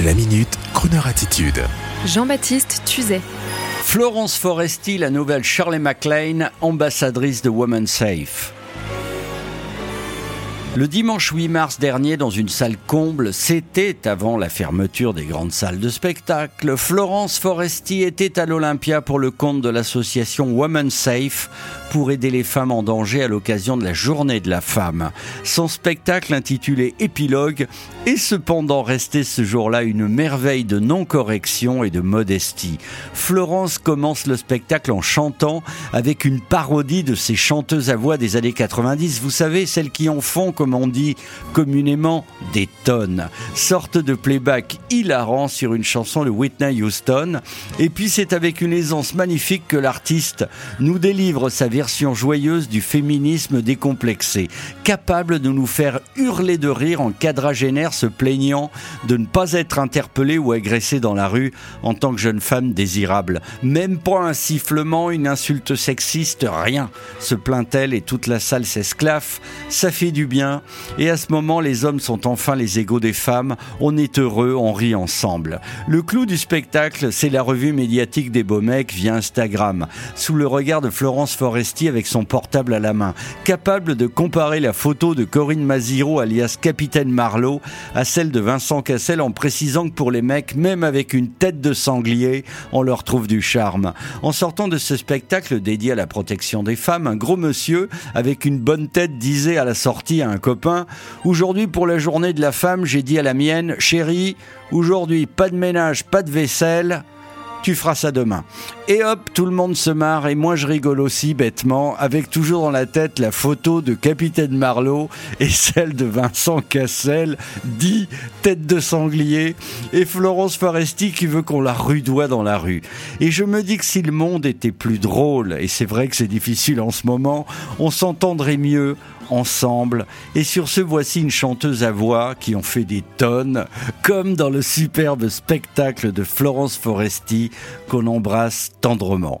La minute, Kroneur attitude. Jean-Baptiste Tuzet. Florence Foresti, la nouvelle Shirley MacLaine, ambassadrice de Women Safe. Le dimanche 8 mars dernier, dans une salle comble, c'était avant la fermeture des grandes salles de spectacle, Florence Foresti était à l'Olympia pour le compte de l'association Women Safe pour aider les femmes en danger à l'occasion de la journée de la femme. Son spectacle intitulé Épilogue est cependant resté ce jour-là une merveille de non-correction et de modestie. Florence commence le spectacle en chantant avec une parodie de ces chanteuses à voix des années 90, vous savez, celles qui en font, comme on dit communément, des tonnes. Sorte de playback hilarant sur une chanson de Whitney Houston. Et puis c'est avec une aisance magnifique que l'artiste nous délivre sa version joyeuse du féminisme décomplexé, capable de nous faire hurler de rire en quadragénaire se plaignant de ne pas être interpellée ou agressée dans la rue en tant que jeune femme désirable. Même pas un sifflement, une insulte sexiste, rien. Se plaint-elle et toute la salle s'esclaffe. Ça fait du bien. Et à ce moment, les hommes sont enfin les égaux des femmes. On est heureux, on rit ensemble. Le clou du spectacle, c'est la revue médiatique des beaux mecs via Instagram, sous le regard de Florence Foresti avec son portable à la main, capable de comparer la photo de Corinne Maziro alias Capitaine Marlowe à celle de Vincent Cassel en précisant que pour les mecs, même avec une tête de sanglier, on leur trouve du charme. En sortant de ce spectacle dédié à la protection des femmes, un gros monsieur avec une bonne tête disait à la sortie à un copain Aujourd'hui pour la journée de la femme, j'ai dit à la mienne, chérie, aujourd'hui pas de ménage, pas de vaisselle, tu feras ça demain. Et hop, tout le monde se marre et moi je rigole aussi bêtement, avec toujours dans la tête la photo de Capitaine Marlowe et celle de Vincent Cassel, dit tête de sanglier, et Florence Foresti qui veut qu'on la rudoie dans la rue. Et je me dis que si le monde était plus drôle, et c'est vrai que c'est difficile en ce moment, on s'entendrait mieux ensemble. Et sur ce, voici une chanteuse à voix qui en fait des tonnes, comme dans le superbe spectacle de Florence Foresti qu'on embrasse tendrement.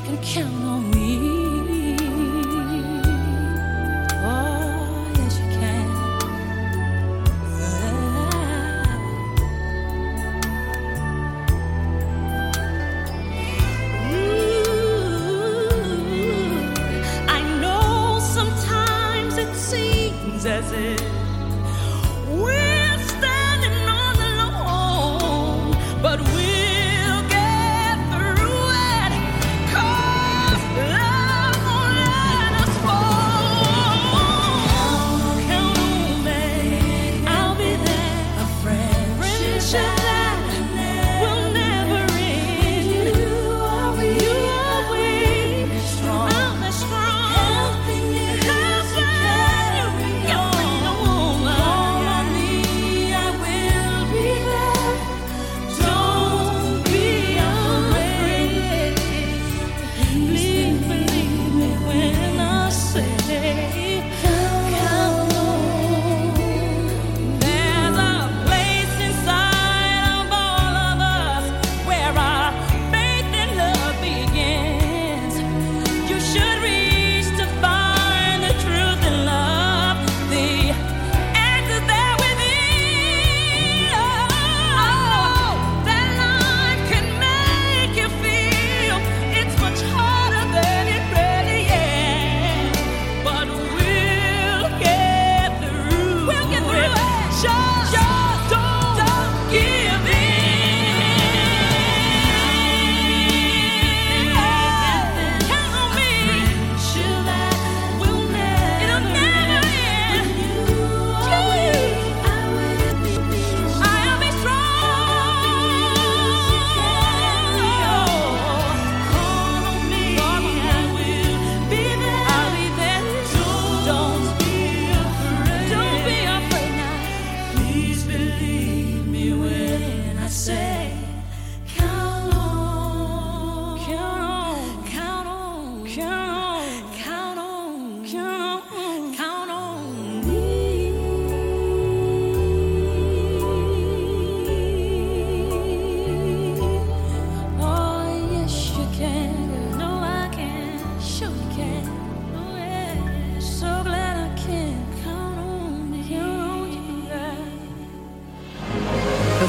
can count on me. Oh, yes, you can. Ooh, I know sometimes it seems as if we're standing all alone, but we